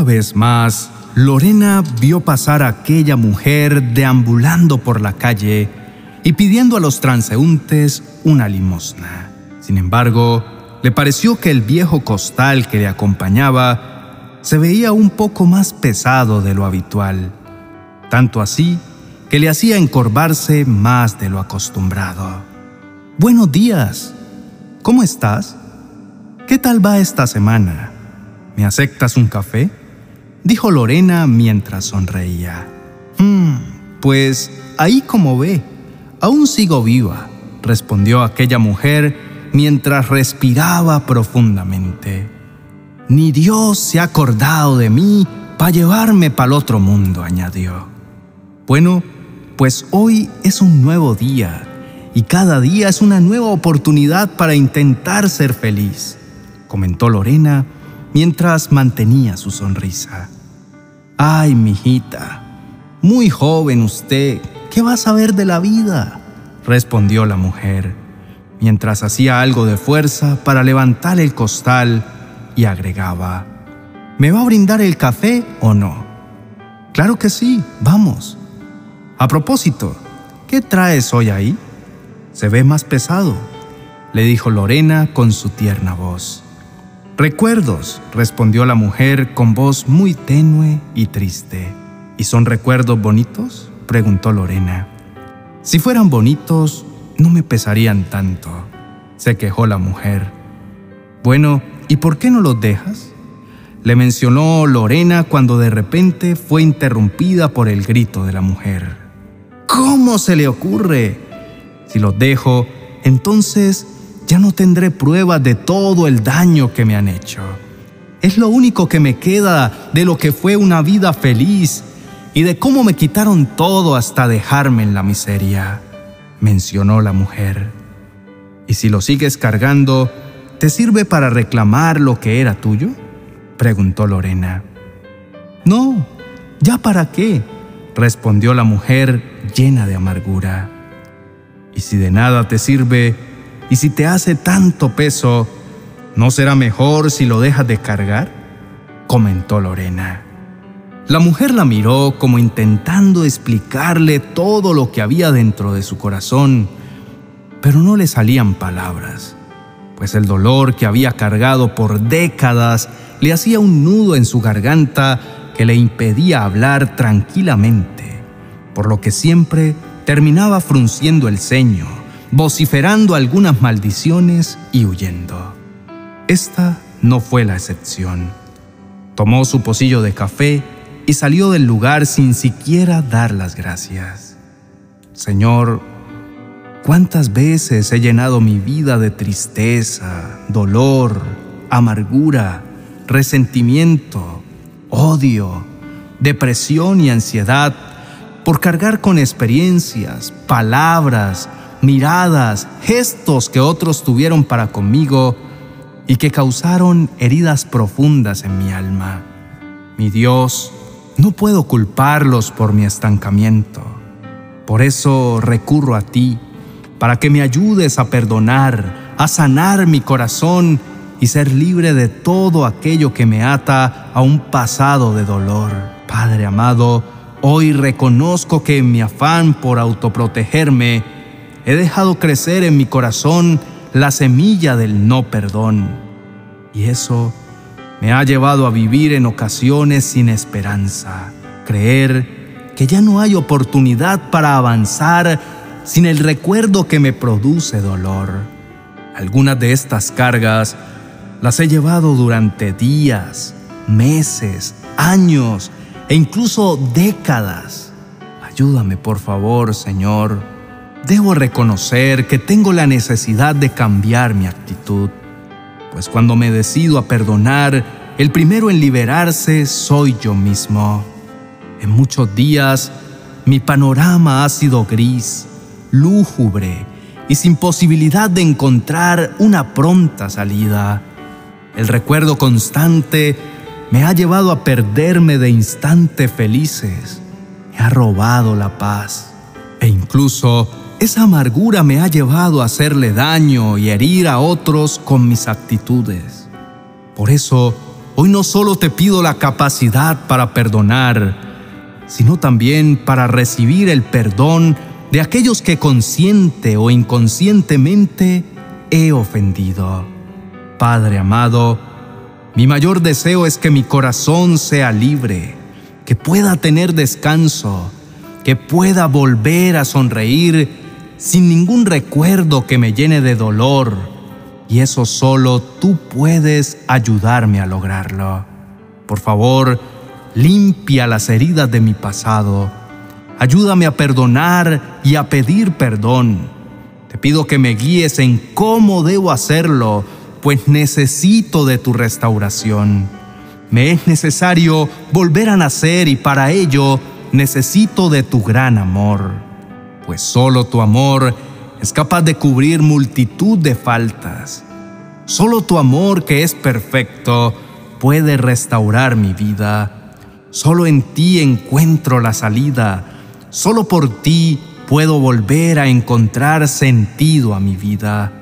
Una vez más, Lorena vio pasar a aquella mujer deambulando por la calle y pidiendo a los transeúntes una limosna. Sin embargo, le pareció que el viejo costal que le acompañaba se veía un poco más pesado de lo habitual, tanto así que le hacía encorvarse más de lo acostumbrado. Buenos días, ¿cómo estás? ¿Qué tal va esta semana? ¿Me aceptas un café? Dijo Lorena mientras sonreía. Hmm, pues ahí como ve, aún sigo viva, respondió aquella mujer mientras respiraba profundamente. Ni Dios se ha acordado de mí para llevarme para el otro mundo, añadió. Bueno, pues hoy es un nuevo día y cada día es una nueva oportunidad para intentar ser feliz, comentó Lorena mientras mantenía su sonrisa. Ay, mijita, muy joven usted, ¿qué va a saber de la vida? respondió la mujer, mientras hacía algo de fuerza para levantar el costal y agregaba, ¿me va a brindar el café o no? Claro que sí, vamos. A propósito, ¿qué traes hoy ahí? Se ve más pesado, le dijo Lorena con su tierna voz. Recuerdos, respondió la mujer con voz muy tenue y triste. ¿Y son recuerdos bonitos? preguntó Lorena. Si fueran bonitos, no me pesarían tanto, se quejó la mujer. Bueno, ¿y por qué no los dejas? Le mencionó Lorena cuando de repente fue interrumpida por el grito de la mujer. ¿Cómo se le ocurre? Si los dejo, entonces ya no tendré pruebas de todo el daño que me han hecho. Es lo único que me queda de lo que fue una vida feliz y de cómo me quitaron todo hasta dejarme en la miseria, mencionó la mujer. ¿Y si lo sigues cargando, te sirve para reclamar lo que era tuyo? preguntó Lorena. No, ¿ya para qué? respondió la mujer llena de amargura. Y si de nada te sirve, y si te hace tanto peso, ¿no será mejor si lo dejas de cargar? comentó Lorena. La mujer la miró como intentando explicarle todo lo que había dentro de su corazón, pero no le salían palabras, pues el dolor que había cargado por décadas le hacía un nudo en su garganta que le impedía hablar tranquilamente, por lo que siempre terminaba frunciendo el ceño, vociferando algunas maldiciones y huyendo. Esta no fue la excepción. Tomó su pocillo de café y salió del lugar sin siquiera dar las gracias. Señor, ¿cuántas veces he llenado mi vida de tristeza, dolor, amargura, resentimiento, odio, depresión y ansiedad por cargar con experiencias, palabras, miradas, gestos que otros tuvieron para conmigo y que causaron heridas profundas en mi alma. Mi Dios, no puedo culparlos por mi estancamiento. Por eso recurro a ti, para que me ayudes a perdonar, a sanar mi corazón y ser libre de todo aquello que me ata a un pasado de dolor. Padre amado, hoy reconozco que en mi afán por autoprotegerme he dejado crecer en mi corazón la semilla del no perdón. Y eso me ha llevado a vivir en ocasiones sin esperanza, creer que ya no hay oportunidad para avanzar sin el recuerdo que me produce dolor. Algunas de estas cargas las he llevado durante días, meses, años e incluso décadas. Ayúdame, por favor, Señor. Debo reconocer que tengo la necesidad de cambiar mi actitud, pues cuando me decido a perdonar, el primero en liberarse soy yo mismo. En muchos días, mi panorama ha sido gris, lúgubre y sin posibilidad de encontrar una pronta salida. El recuerdo constante me ha llevado a perderme de instantes felices, me ha robado la paz e incluso esa amargura me ha llevado a hacerle daño y herir a otros con mis actitudes. Por eso, hoy no solo te pido la capacidad para perdonar, sino también para recibir el perdón de aquellos que consciente o inconscientemente he ofendido. Padre amado, mi mayor deseo es que mi corazón sea libre, que pueda tener descanso, que pueda volver a sonreír sin ningún recuerdo que me llene de dolor. Y eso solo tú puedes ayudarme a lograrlo. Por favor, limpia las heridas de mi pasado. Ayúdame a perdonar y a pedir perdón. Te pido que me guíes en cómo debo hacerlo pues necesito de tu restauración. Me es necesario volver a nacer y para ello necesito de tu gran amor, pues solo tu amor es capaz de cubrir multitud de faltas. Solo tu amor que es perfecto puede restaurar mi vida. Solo en ti encuentro la salida. Solo por ti puedo volver a encontrar sentido a mi vida.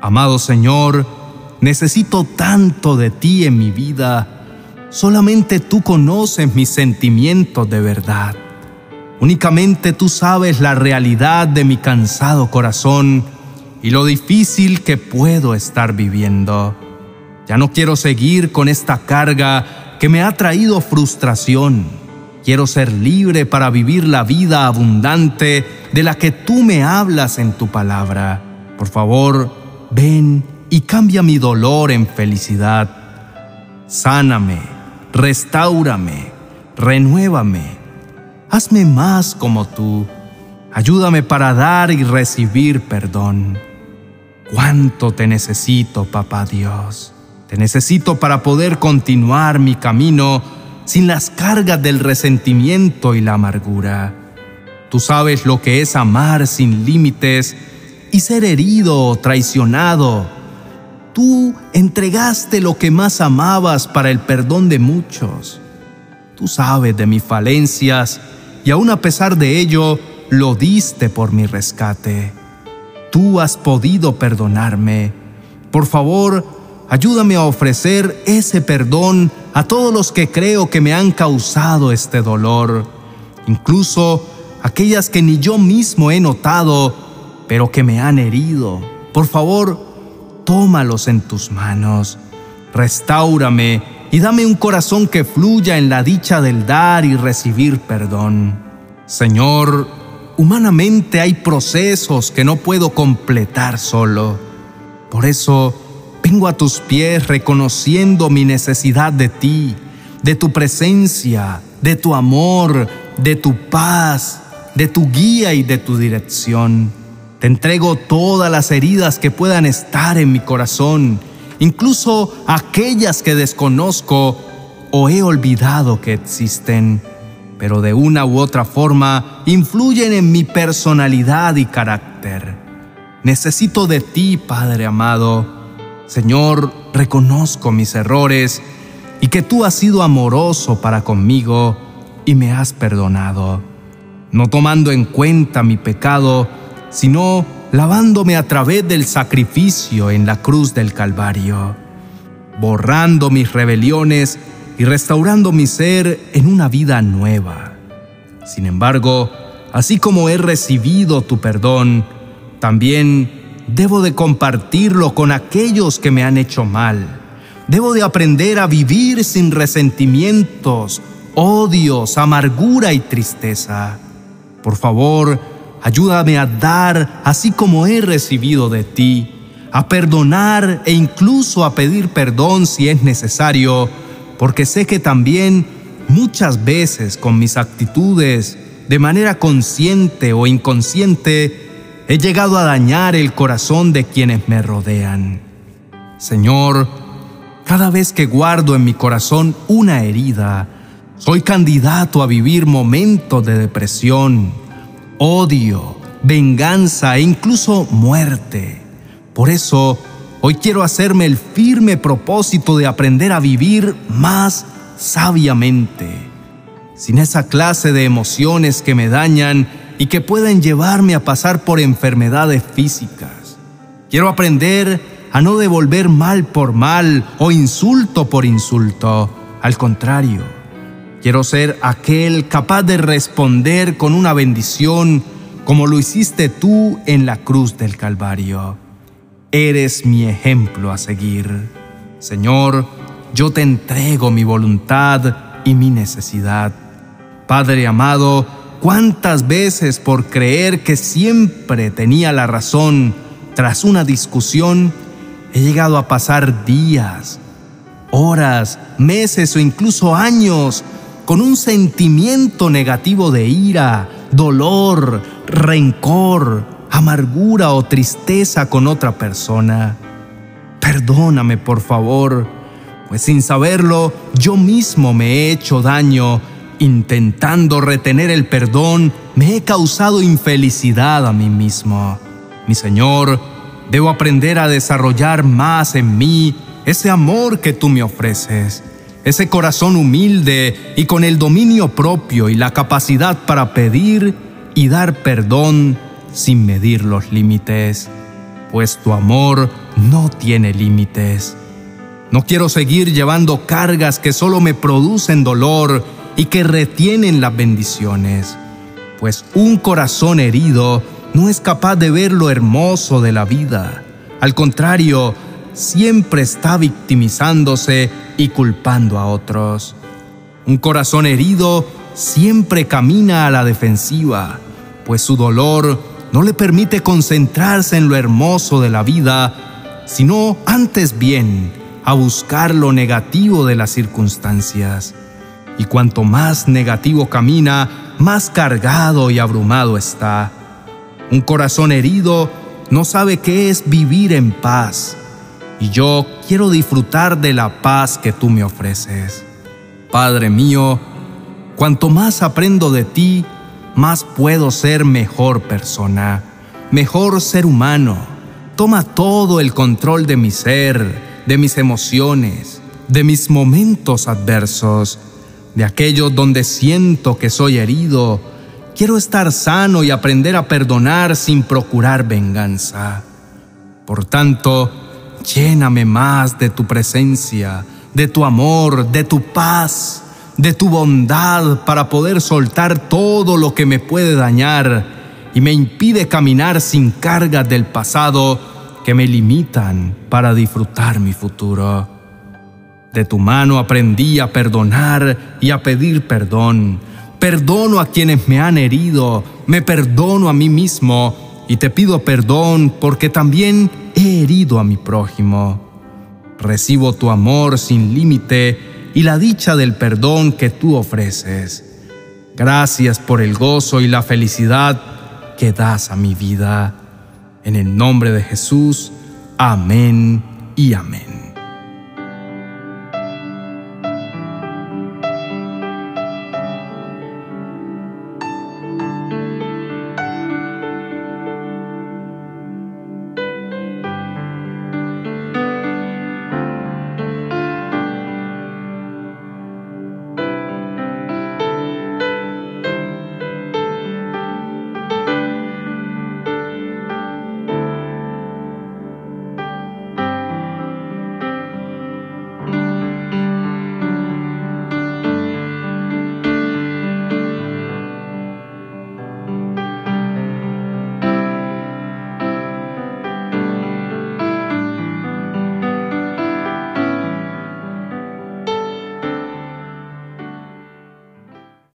Amado Señor, necesito tanto de ti en mi vida. Solamente tú conoces mis sentimientos de verdad. Únicamente tú sabes la realidad de mi cansado corazón y lo difícil que puedo estar viviendo. Ya no quiero seguir con esta carga que me ha traído frustración. Quiero ser libre para vivir la vida abundante de la que tú me hablas en tu palabra. Por favor, ven y cambia mi dolor en felicidad. Sáname, restaurame, renuévame. Hazme más como tú. Ayúdame para dar y recibir perdón. Cuánto te necesito, papá Dios. Te necesito para poder continuar mi camino sin las cargas del resentimiento y la amargura. Tú sabes lo que es amar sin límites y ser herido o traicionado. Tú entregaste lo que más amabas para el perdón de muchos. Tú sabes de mis falencias y aún a pesar de ello, lo diste por mi rescate. Tú has podido perdonarme. Por favor, ayúdame a ofrecer ese perdón a todos los que creo que me han causado este dolor, incluso aquellas que ni yo mismo he notado pero que me han herido. Por favor, tómalos en tus manos. Restáurame y dame un corazón que fluya en la dicha del dar y recibir perdón. Señor, humanamente hay procesos que no puedo completar solo. Por eso vengo a tus pies reconociendo mi necesidad de ti, de tu presencia, de tu amor, de tu paz, de tu guía y de tu dirección. Te entrego todas las heridas que puedan estar en mi corazón, incluso aquellas que desconozco o he olvidado que existen, pero de una u otra forma influyen en mi personalidad y carácter. Necesito de ti, Padre amado. Señor, reconozco mis errores y que tú has sido amoroso para conmigo y me has perdonado. No tomando en cuenta mi pecado, sino lavándome a través del sacrificio en la cruz del Calvario, borrando mis rebeliones y restaurando mi ser en una vida nueva. Sin embargo, así como he recibido tu perdón, también debo de compartirlo con aquellos que me han hecho mal. Debo de aprender a vivir sin resentimientos, odios, amargura y tristeza. Por favor, Ayúdame a dar así como he recibido de ti, a perdonar e incluso a pedir perdón si es necesario, porque sé que también muchas veces con mis actitudes, de manera consciente o inconsciente, he llegado a dañar el corazón de quienes me rodean. Señor, cada vez que guardo en mi corazón una herida, soy candidato a vivir momentos de depresión, odio, venganza e incluso muerte. Por eso, hoy quiero hacerme el firme propósito de aprender a vivir más sabiamente, sin esa clase de emociones que me dañan y que pueden llevarme a pasar por enfermedades físicas. Quiero aprender a no devolver mal por mal o insulto por insulto. Al contrario, quiero ser aquel capaz de responder con una bendición como lo hiciste tú en la cruz del Calvario. Eres mi ejemplo a seguir. Señor, yo te entrego mi voluntad y mi necesidad. Padre amado, cuántas veces por creer que siempre tenía la razón tras una discusión, he llegado a pasar días, horas, meses o incluso años con un sentimiento negativo de ira, dolor, rencor, amargura o tristeza con otra persona. Perdóname, por favor, pues sin saberlo yo mismo me he hecho daño. Intentando retener el perdón, me he causado infelicidad a mí mismo. Mi Señor, debo aprender a desarrollar más en mí ese amor que tú me ofreces, ese corazón humilde y con el dominio propio y la capacidad para pedir y dar perdón sin medir los límites, pues tu amor no tiene límites. No quiero seguir llevando cargas que solo me producen dolor y que retienen las bendiciones, pues un corazón herido no es capaz de ver lo hermoso de la vida. Al contrario, siempre está victimizándose y culpando a otros. Un corazón herido siempre camina a la defensiva, pues su dolor no le permite concentrarse en lo hermoso de la vida, sino antes bien a buscar lo negativo de las circunstancias. Y cuanto más negativo camina, más cargado y abrumado está. Un corazón herido no sabe qué es vivir en paz. Y yo quiero disfrutar de la paz que tú me ofreces. Padre mío, cuanto más aprendo de ti, más puedo ser mejor persona, mejor ser humano. Toma todo el control de mi ser, de mis emociones, de mis momentos adversos, de aquellos donde siento que soy herido. Quiero estar sano y aprender a perdonar sin procurar venganza. Por tanto, lléname más de tu presencia, de tu amor, de tu paz de tu bondad para poder soltar todo lo que me puede dañar y me impide caminar sin cargas del pasado que me limitan para disfrutar mi futuro. De tu mano aprendí a perdonar y a pedir perdón. Perdono a quienes me han herido, me perdono a mí mismo y te pido perdón porque también he herido a mi prójimo. Recibo tu amor sin límite y la dicha del perdón que tú ofreces. Gracias por el gozo y la felicidad que das a mi vida. En el nombre de Jesús, amén y amén.